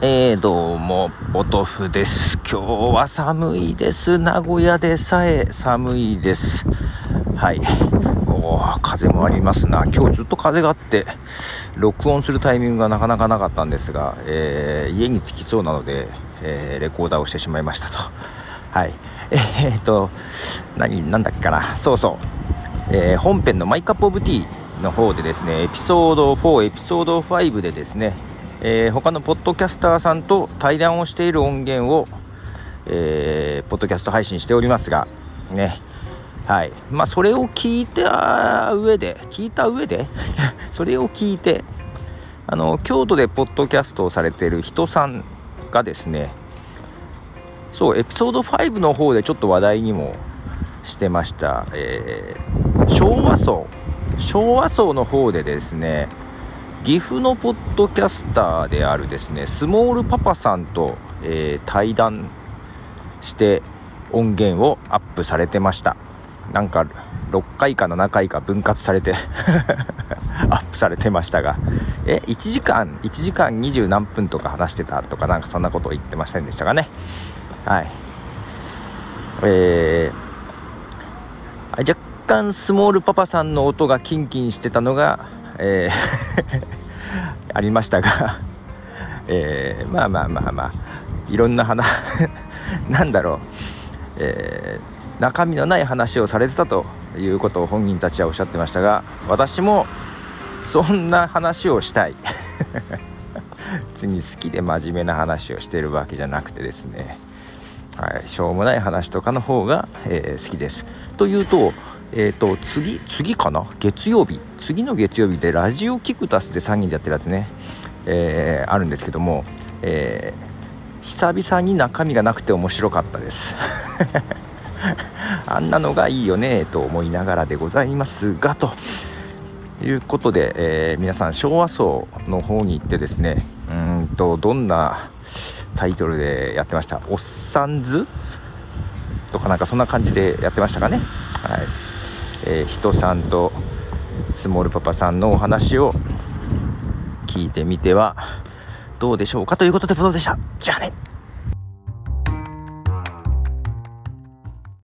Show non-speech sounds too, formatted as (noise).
えー、どうも、ポトフです。今日は寒いです。名古屋でさえ寒いです。はい。お風もありますな。今日ずっと風があって、録音するタイミングがなかなかなかったんですが、えー、家に着きそうなので、えー、レコーダーをしてしまいましたと。はい。えー、っと、何、なんだっけかな。そうそう。え本編のマイカップオブティーの方でですね、エピソード4、エピソード5でですね、えー、他のポッドキャスターさんと対談をしている音源を、えー、ポッドキャスト配信しておりますが、ね、はい。まあ、それを聞いた上で、聞いた上で？(laughs) それを聞いて、あの、京都でポッドキャストをされている人さんがですね、そう、エピソード5の方でちょっと話題にもしてました、えー、昭和層、昭和層の方でですね、岐阜のポッドキャスターであるですねスモールパパさんと、えー、対談して音源をアップされてました。なんか6回か7回か分割されて (laughs) アップされてましたが。え1時間1時間20何分とか話してたとかなんかそんなことを言ってませんでしたかね。はい。えー、若干スモールパパさんの音がキンキンしてたのがえー (laughs) ありましたが、えー、まあまあまあまあいろんな話 (laughs) なんだろう、えー、中身のない話をされてたということを本人たちはおっしゃってましたが私もそんな話をしたい。(laughs) 次好きで真面目な話をしてるわけじゃなくてですね、はい、しょうもない話とかの方が、えー、好きです。というとえーと、次次かな？月曜日。次の月曜日でラジオキクタスで3人でやってるやつね、えー、あるんですけども、えー、久々に中身がなくて面白かったです。(laughs) あんなのがいいよねと思いながらでございますがということで、えー、皆さん昭和層の方に行ってですねうんとどんなタイトルでやってました？おっさんずとかなんかそんな感じでやってましたかね？はい。えー、人さんとスモールパパさんのお話を聞いてみてはどうでしょうかということで、プロでした？じゃあね。